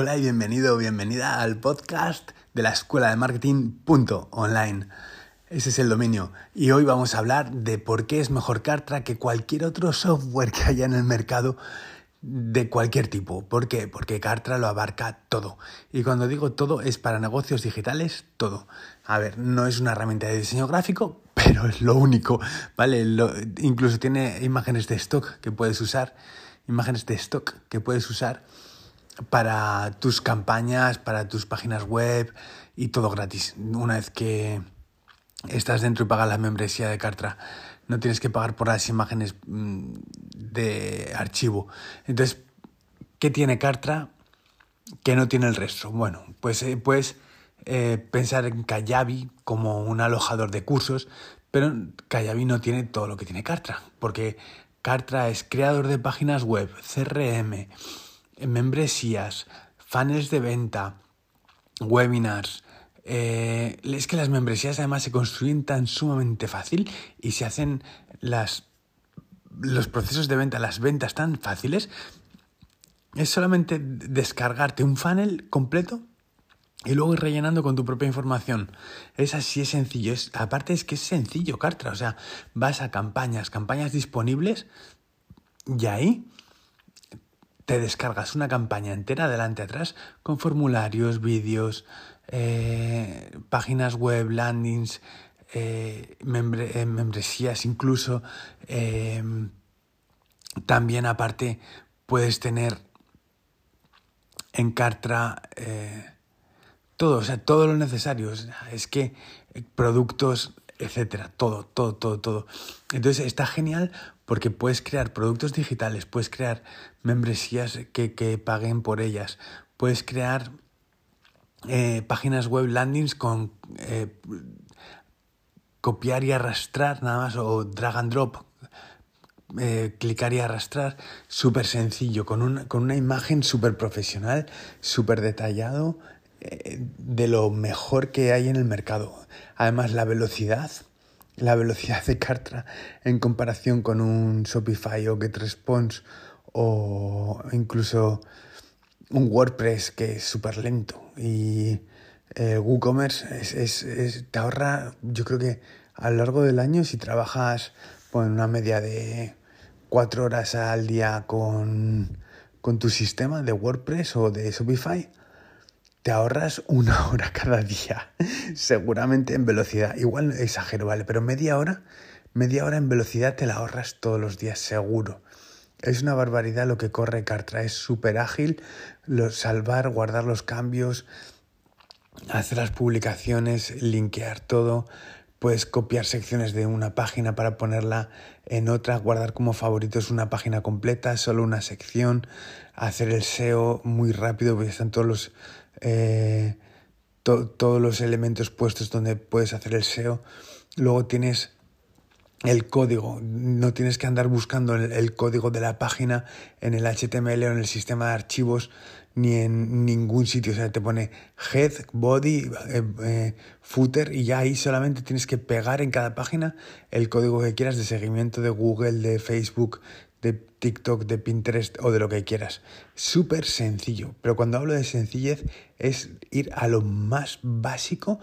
Hola y bienvenido o bienvenida al podcast de la Escuela de Marketing online. Ese es el dominio. Y hoy vamos a hablar de por qué es mejor Cartra que cualquier otro software que haya en el mercado de cualquier tipo. ¿Por qué? Porque Cartra lo abarca todo. Y cuando digo todo es para negocios digitales, todo. A ver, no es una herramienta de diseño gráfico, pero es lo único, ¿vale? incluso tiene imágenes de stock que puedes usar, imágenes de stock que puedes usar para tus campañas, para tus páginas web y todo gratis. Una vez que estás dentro y pagas la membresía de Cartra, no tienes que pagar por las imágenes mm, de archivo. Entonces, ¿qué tiene Cartra que no tiene el resto? Bueno, pues eh, puedes eh, pensar en Kayabi como un alojador de cursos, pero Kayabi no tiene todo lo que tiene Cartra, porque Cartra es creador de páginas web, CRM, membresías, funnels de venta, webinars. Eh, es que las membresías además se construyen tan sumamente fácil y se hacen las, los procesos de venta, las ventas tan fáciles. Es solamente descargarte un funnel completo y luego ir rellenando con tu propia información. Es así, es sencillo. Es, aparte es que es sencillo, Cartra. O sea, vas a campañas, campañas disponibles y ahí te descargas una campaña entera adelante atrás con formularios, vídeos, eh, páginas web, landings, eh, eh, membresías incluso. también aparte puedes tener en Cartra todo, o sea, todo lo necesario. es que productos, etcétera, todo, todo, todo, todo. Entonces está genial porque puedes crear productos digitales, puedes crear membresías que, paguen por ellas, puedes crear eh, páginas web landings con eh, copiar y arrastrar nada más o drag and drop, eh, clicar y arrastrar, súper sencillo, con una, con una imagen súper profesional, súper detallado, de lo mejor que hay en el mercado. Además, la velocidad la velocidad de Cartra en comparación con un Shopify o GetResponse o incluso un WordPress que es súper lento y eh, WooCommerce es, te ahorra, yo creo que a lo largo del año si trabajas por una media de cuatro horas al día con, con tu sistema de WordPress o de Shopify, te ahorras una hora cada día, seguramente en velocidad. Igual exagero, ¿vale? Pero media hora, media hora en velocidad te la ahorras todos los días, seguro. Es una barbaridad lo que corre Cartra, es súper ágil, salvar, guardar los cambios, hacer las publicaciones, linkear todo, puedes copiar secciones de una página para ponerla en otra, guardar como favoritos una página completa, solo una sección, hacer el SEO muy rápido, porque están todos los eh, todos los elementos puestos donde puedes hacer el SEO. Luego tienes el código, no tienes que andar buscando el, código de la página en el HTML o en el sistema de archivos ni en ningún sitio. O sea, te pone head, body, eh, eh, footer y ya ahí solamente tienes que pegar en cada página el código que quieras de seguimiento de Google, de Facebook, de TikTok, de Pinterest o de lo que quieras. Súper sencillo, pero cuando hablo de sencillez es ir a lo más básico,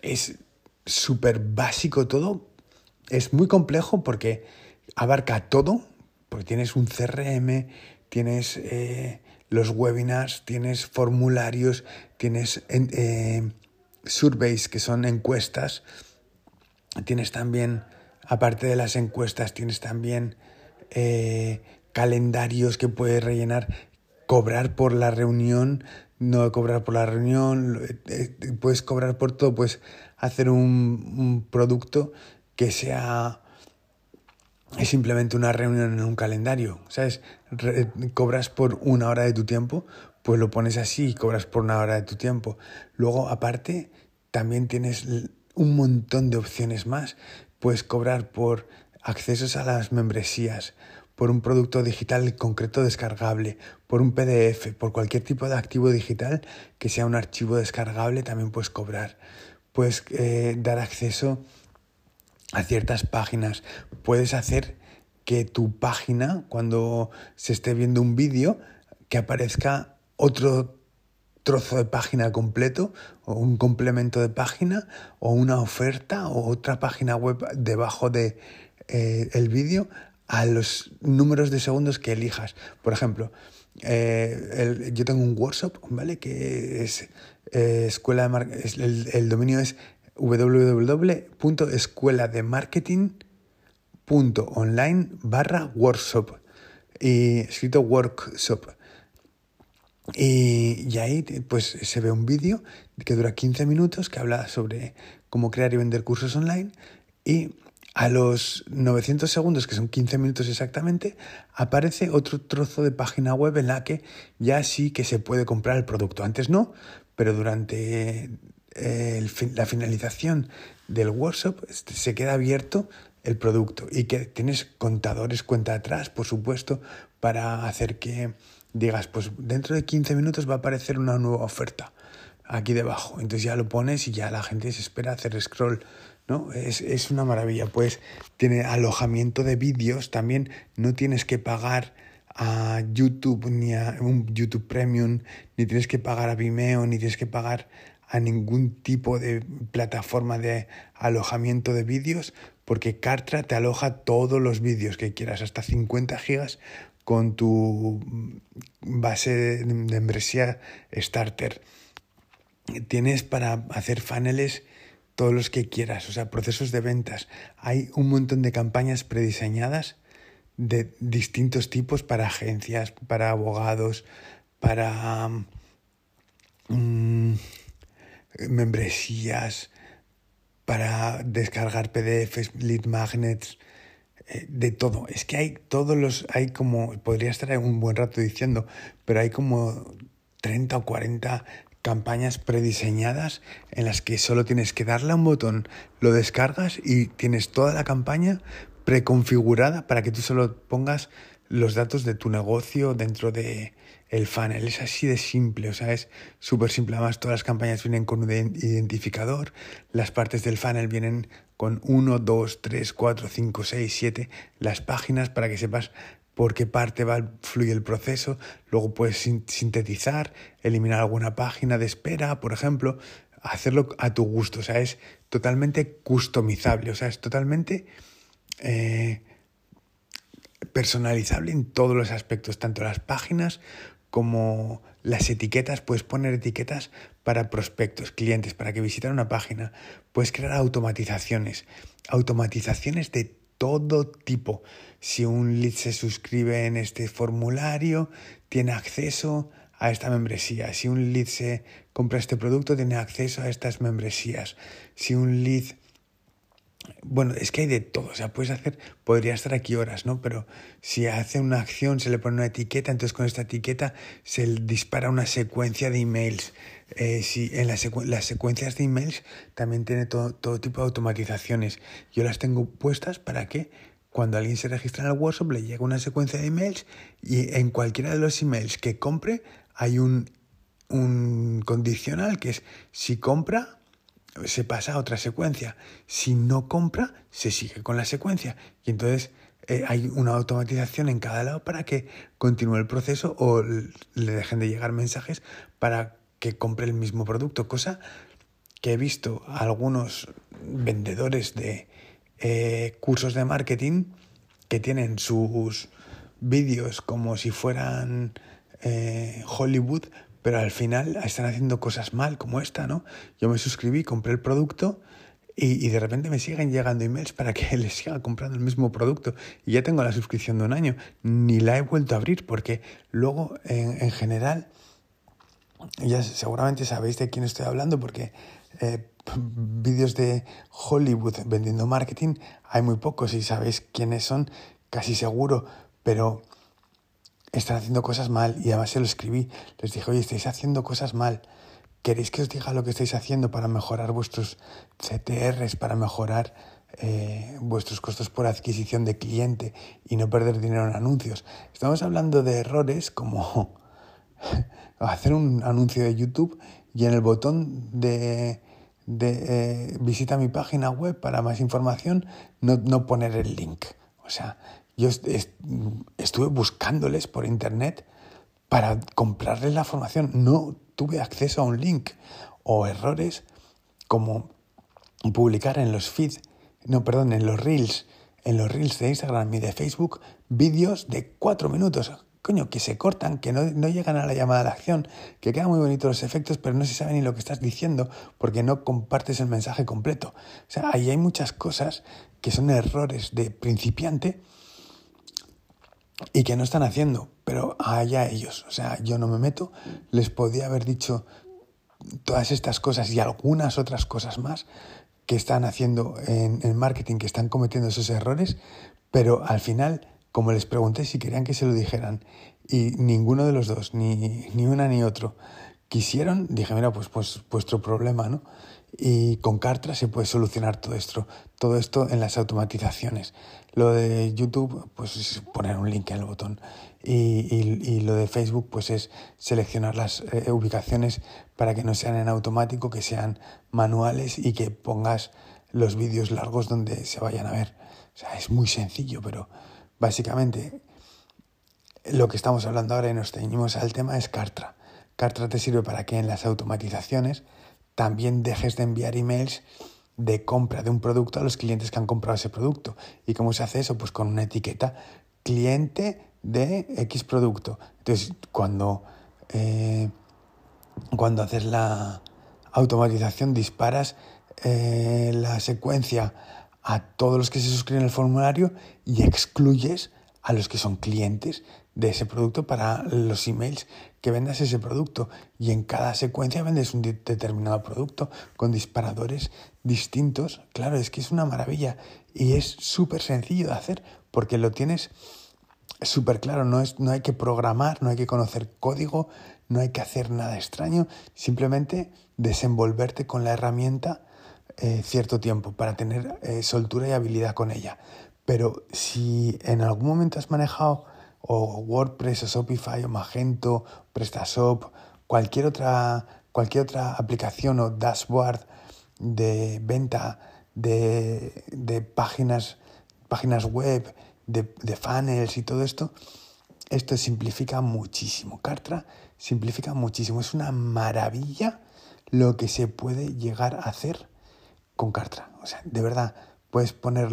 es súper básico todo, es muy complejo porque abarca todo, porque tienes un CRM, tienes eh, los webinars, tienes formularios, tienes eh, surveys que son encuestas, tienes también, aparte de las encuestas, tienes también eh, calendarios que puedes rellenar, cobrar por la reunión, no cobrar por la reunión, eh, eh, puedes cobrar por todo, puedes hacer un, producto que sea es simplemente una reunión en un calendario, ¿sabes? cobras por una hora de tu tiempo, pues lo pones así y cobras por una hora de tu tiempo. Luego, aparte, también tienes un montón de opciones más. Puedes cobrar por accesos a las membresías, por un producto digital concreto descargable, por un PDF, por cualquier tipo de activo digital que sea un archivo descargable, también puedes cobrar. Puedes eh, dar acceso a ciertas páginas. Puedes hacer que tu página, cuando se esté viendo un vídeo, que aparezca otro trozo de página completo o un complemento de página o una oferta o otra página web debajo de eh, el vídeo a los números de segundos que elijas. Por ejemplo, eh, yo tengo un workshop, ¿vale? Que es eh, escuela de el, el, dominio es www.escuelademarketing.online barra workshop y escrito workshop. Y, ahí pues se ve un vídeo que dura 15 minutos que habla sobre cómo crear y vender cursos online y a los 900 segundos, que son 15 minutos exactamente, aparece otro trozo de página web en la que ya sí que se puede comprar el producto. Antes no, pero durante eh, la finalización del workshop este, se queda abierto el producto y que tienes contadores cuenta atrás, por supuesto, para hacer que digas, pues dentro de 15 minutos va a aparecer una nueva oferta aquí debajo. Entonces ya lo pones y ya la gente se espera hacer scroll. ¿No? Es, es una maravilla. Pues tiene alojamiento de vídeos. También no tienes que pagar a YouTube ni a un YouTube Premium, ni tienes que pagar a Vimeo, ni tienes que pagar a ningún tipo de plataforma de alojamiento de vídeos, porque Kartra te aloja todos los vídeos que quieras, hasta 50 gigas con tu base de membresía starter. Tienes para hacer funnels todos los que quieras, o sea, procesos de ventas. Hay un montón de campañas prediseñadas de distintos tipos para agencias, para abogados, para mm, membresías, para descargar PDFs, lead magnets, eh, de todo. Es que hay todos los, hay como, podría estar un buen rato diciendo, pero hay como 30 o 40 campañas prediseñadas en las que solo tienes que darle a un botón, lo descargas y tienes toda la campaña preconfigurada para que tú solo pongas los datos de tu negocio dentro de el funnel. Es así de simple, o sea, es súper simple. Además, todas las campañas vienen con un identificador, las partes del funnel vienen con 1, 2, 3, 4, 5, 6, 7, las páginas para que sepas por qué parte va, fluye el proceso. Luego puedes sintetizar, eliminar alguna página de espera, por ejemplo, hacerlo a tu gusto. O sea, es totalmente customizable, o sea, es totalmente eh, personalizable en todos los aspectos, tanto las páginas como las etiquetas, puedes poner etiquetas para prospectos, clientes, para que visiten una página, puedes crear automatizaciones, automatizaciones de todo tipo. Si un lead se suscribe en este formulario, tiene acceso a esta membresía. Si un lead se compra este producto, tiene acceso a estas membresías. Si un lead bueno, es que hay de todo, o sea, puedes hacer, podría estar aquí horas, ¿no? Pero si hace una acción, se le pone una etiqueta, entonces con esta etiqueta se dispara una secuencia de emails. Eh, si en las, las secuencias de emails también tiene todo, todo tipo de automatizaciones. Yo las tengo puestas para que cuando alguien se registra en el workshop le llegue una secuencia de emails y en cualquiera de los emails que compre hay un, un condicional que es si compra se pasa a otra secuencia. Si no compra, se sigue con la secuencia. Y entonces eh, hay una automatización en cada lado para que continúe el proceso o le dejen de llegar mensajes para que compre el mismo producto. Cosa que he visto a algunos vendedores de eh, cursos de marketing que tienen sus vídeos como si fueran eh, Hollywood, pero al final están haciendo cosas mal como esta, ¿no? Yo me suscribí, compré el producto y, de repente me siguen llegando emails para que les siga comprando el mismo producto y ya tengo la suscripción de un año, ni la he vuelto a abrir porque luego en, general, ya seguramente sabéis de quién estoy hablando porque eh, vídeos de Hollywood vendiendo marketing hay muy pocos y sabéis quiénes son, casi seguro, pero están haciendo cosas mal y además se lo escribí. Les dije, oye, estáis haciendo cosas mal. ¿Queréis que os diga lo que estáis haciendo para mejorar vuestros CTRs, para mejorar eh, vuestros costos por adquisición de cliente y no perder dinero en anuncios? Estamos hablando de errores como hacer un anuncio de YouTube y en el botón de, de eh, visita mi página web para más información no, no poner el link. O sea, yo estuve buscándoles por internet para comprarles la formación. No tuve acceso a un link o errores como publicar en los feeds, no, perdón, en los reels, en los reels de Instagram y de Facebook, vídeos de cuatro minutos. Coño, que se cortan, que no, no, llegan a la llamada a la acción, que quedan muy bonitos los efectos, pero no se sabe ni lo que estás diciendo porque no compartes el mensaje completo. O sea, ahí hay muchas cosas que son errores de principiante y que no están haciendo, pero allá ellos. O sea, yo no me meto, les podía haber dicho todas estas cosas y algunas otras cosas más que están haciendo en el marketing, que están cometiendo esos errores, pero al final, como les pregunté si querían que se lo dijeran, y ninguno de los dos, ni, ni una ni otro, quisieron, dije, mira, pues, pues vuestro problema, ¿no? Y con Cartra se puede solucionar todo esto, todo esto en las automatizaciones. Lo de YouTube, pues es poner un link en el botón. Y, y, lo de Facebook, pues es seleccionar las eh, ubicaciones para que no sean en automático, que sean manuales y que pongas los vídeos largos donde se vayan a ver. O sea, es muy sencillo, pero básicamente lo que estamos hablando ahora y nos ceñimos al tema es Cartra. Cartra te sirve para que en las automatizaciones también dejes de enviar emails de compra de un producto a los clientes que han comprado ese producto. ¿Y cómo se hace eso? Pues con una etiqueta cliente de X producto. Entonces, cuando, eh, cuando haces la automatización, disparas eh, la secuencia a todos los que se suscriben al formulario y excluyes a los que son clientes de ese producto para los emails que vendas ese producto. Y en cada secuencia vendes un determinado producto con disparadores distintos. Claro, es que es una maravilla y es súper sencillo de hacer porque lo tienes súper claro, no, es, no hay que programar, no hay que conocer código, no hay que hacer nada extraño, simplemente desenvolverte con la herramienta eh, cierto tiempo para tener eh, soltura y habilidad con ella. Pero si en algún momento has manejado o WordPress o Shopify o Magento, PrestaShop, cualquier otra, cualquier otra aplicación o dashboard de venta de, de páginas, páginas web, de, de, funnels y todo esto, esto simplifica muchísimo. Cartra simplifica muchísimo. Es una maravilla lo que se puede llegar a hacer con Cartra. O sea, de verdad, puedes poner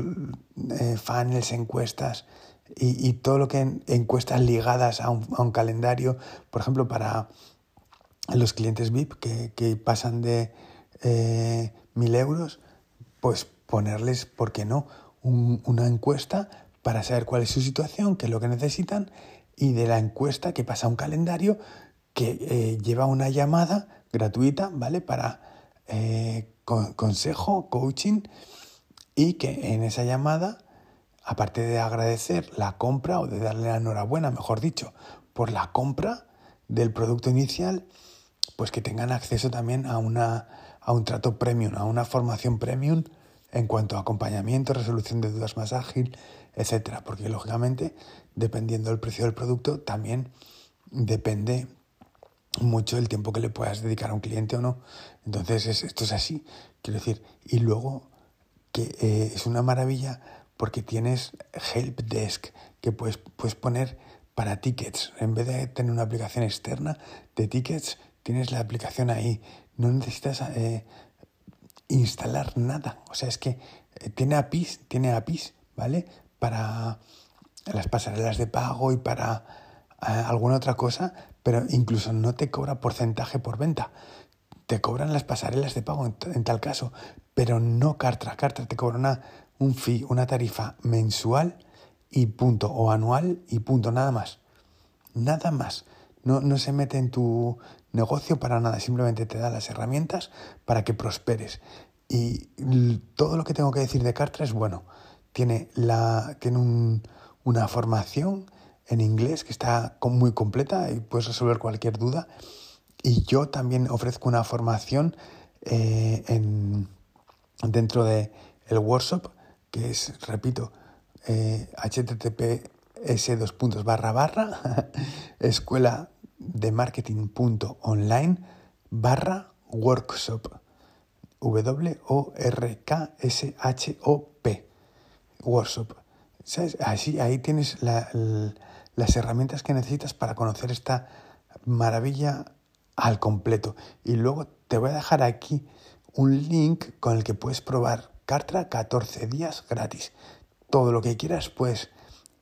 eh, funnels, encuestas, y, todo lo que encuestas ligadas a un, calendario, por ejemplo, para los clientes VIP que, pasan de eh, mil euros, pues ponerles, ¿por qué no?, una encuesta para saber cuál es su situación, qué es lo que necesitan, y de la encuesta que pasa a un calendario que eh, lleva una llamada gratuita, ¿vale? Para eh, consejo, coaching, y que en esa llamada aparte de agradecer la compra o de darle la enhorabuena, mejor dicho, por la compra del producto inicial, pues que tengan acceso también a, una, a un trato premium, a una formación premium en cuanto a acompañamiento, resolución de dudas más ágil, etcétera, porque lógicamente, dependiendo del precio del producto, también depende mucho el tiempo que le puedas dedicar a un cliente o no. Entonces, esto es así, quiero decir, y luego que eh, es una maravilla porque tienes Help Desk que puedes, puedes poner para tickets. En vez de tener una aplicación externa de tickets, tienes la aplicación ahí. No necesitas eh, instalar nada. O sea, es que eh, tiene APIs, tiene APIs, ¿vale? Para las pasarelas de pago y para alguna otra cosa, pero incluso no te cobra porcentaje por venta. Te cobran las pasarelas de pago en, tal caso, pero no Cartra. Cartra te cobra un fee, una tarifa mensual y punto, o anual y punto, nada más. Nada más. No, no se mete en tu negocio para nada, simplemente te da las herramientas para que prosperes. Y todo lo que tengo que decir de Cartra es bueno. Tiene, la, tiene una formación en inglés que está muy completa y puedes resolver cualquier duda. Y yo también ofrezco una formación eh, en, dentro de el workshop que es, repito, eh, https dos puntos barra barra escuela de marketing punto online barra workshop. W o r k s h o p workshop. Así ahí tienes la, las herramientas que necesitas para conocer esta maravilla al completo. Y luego te voy a dejar aquí un link con el que puedes probar Cartra 14 días gratis. Todo lo que quieras puedes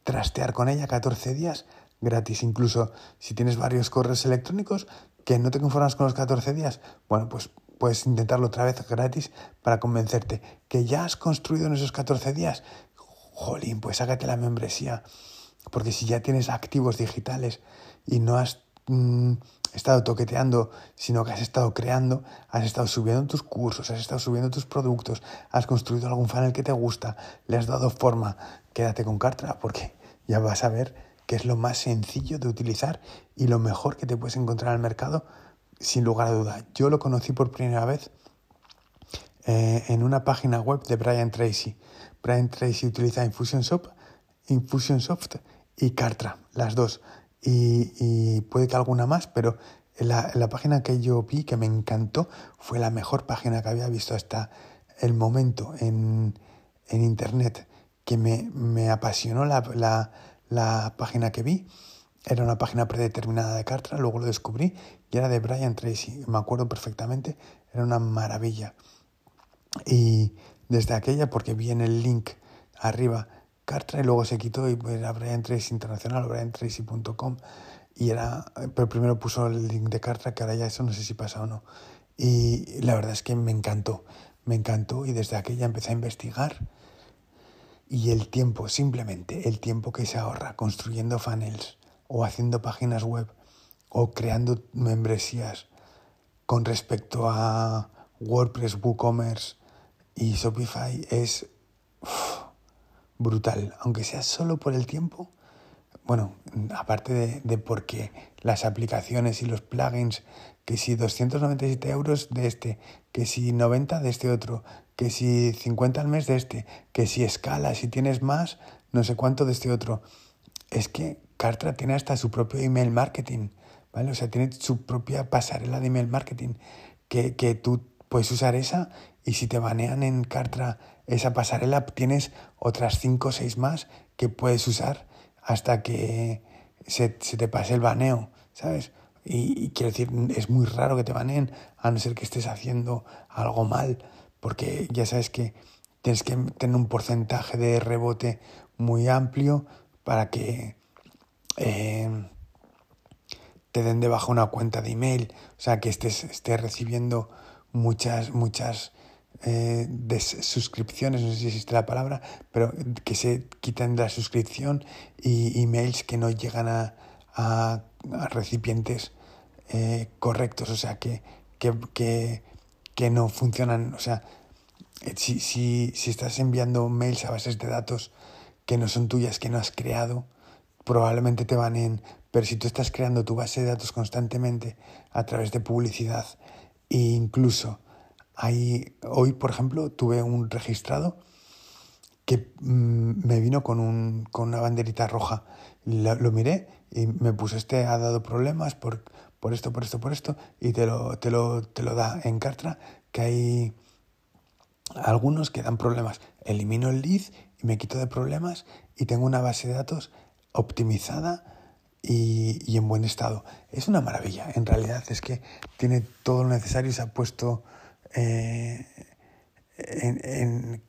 trastear con ella 14 días gratis. Incluso si tienes varios correos electrónicos que no te conformas con los 14 días, bueno, pues puedes intentarlo otra vez gratis para convencerte que ya has construido en esos 14 días. Jolín, pues sácate la membresía. Porque si ya tienes activos digitales y no has mm, estado toqueteando, sino que has estado creando, has estado subiendo tus cursos, has estado subiendo tus productos, has construido algún funnel que te gusta, le has dado forma, quédate con Cartra porque ya vas a ver que es lo más sencillo de utilizar y lo mejor que te puedes encontrar al mercado sin lugar a duda. Yo lo conocí por primera vez eh, en una página web de Brian Tracy. Brian Tracy utiliza Infusionsoft, Infusionsoft y Cartra, las dos. Y, puede que alguna más, pero la, la, página que yo vi que me encantó fue la mejor página que había visto hasta el momento en, en Internet, que me, me apasionó la, la, la página que vi era una página predeterminada de Cartra, luego lo descubrí y era de Brian Tracy, me acuerdo perfectamente, era una maravilla. Y desde aquella, porque vi en el link arriba Y luego se quitó y era Brian Tracy Internacional briantracy.com y era, pero primero puso el link de Cartra, que ahora ya eso no sé si pasa o no. Y la verdad es que me encantó, me encantó y desde aquella empecé a investigar y el tiempo, simplemente el tiempo que se ahorra construyendo funnels o haciendo páginas web o creando membresías con respecto a WordPress, WooCommerce y Shopify es brutal, aunque sea solo por el tiempo. Bueno, aparte de, de, porque las aplicaciones y los plugins, que si 297 euros de este, que si 90 de este otro, que si 50 al mes de este, que si escala, si tienes más, no sé cuánto de este otro. Es que Cartra tiene hasta su propio email marketing, ¿vale? O sea, tiene su propia pasarela de email marketing que, que tú puedes usar esa y si te banean en Cartra esa pasarela, tienes otras 5 o 6 más que puedes usar hasta que se, se te pase el baneo, ¿sabes? Y, quiero decir, es muy raro que te baneen, a no ser que estés haciendo algo mal, porque ya sabes que tienes que tener un porcentaje de rebote muy amplio para que eh, te den de una cuenta de email, o sea, que estés, estés recibiendo muchas, muchas eh, suscripciones, no sé si existe la palabra, pero que se quiten de la suscripción y emails que no llegan a, a, recipientes eh, correctos, o sea, que, que, que, que, no funcionan, o sea, si, si, si estás enviando mails a bases de datos que no son tuyas, que no has creado, probablemente te en pero si tú estás creando tu base de datos constantemente a través de publicidad incluso hay, hoy, por ejemplo, tuve un registrado que mm, me vino con, un, con una banderita roja. Lo, miré y me puso, este ha dado problemas por, por esto, por esto, por esto, y te lo, te lo, te lo da en Cartra, que hay algunos que dan problemas. Elimino el lead y me quito de problemas y tengo una base de datos optimizada y, en buen estado. Es una maravilla, en realidad es que tiene todo lo necesario y se ha puesto eh, en,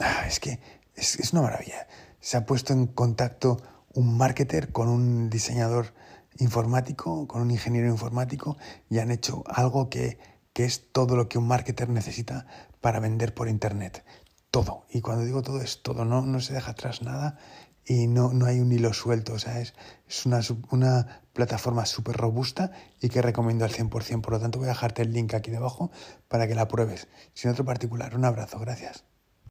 ah, es que es, es, una maravilla. Se ha puesto en contacto un marketer con un diseñador informático, con un ingeniero informático y han hecho algo que, que es todo lo que un marketer necesita para vender por Internet. Todo. Y cuando digo todo es todo, no, no se deja atrás nada y no, no hay un hilo suelto, o sea, es, es una, una plataforma súper robusta y que recomiendo al 100%. Por lo tanto, voy a dejarte el link aquí debajo para que la pruebes. Sin otro particular, un abrazo, gracias.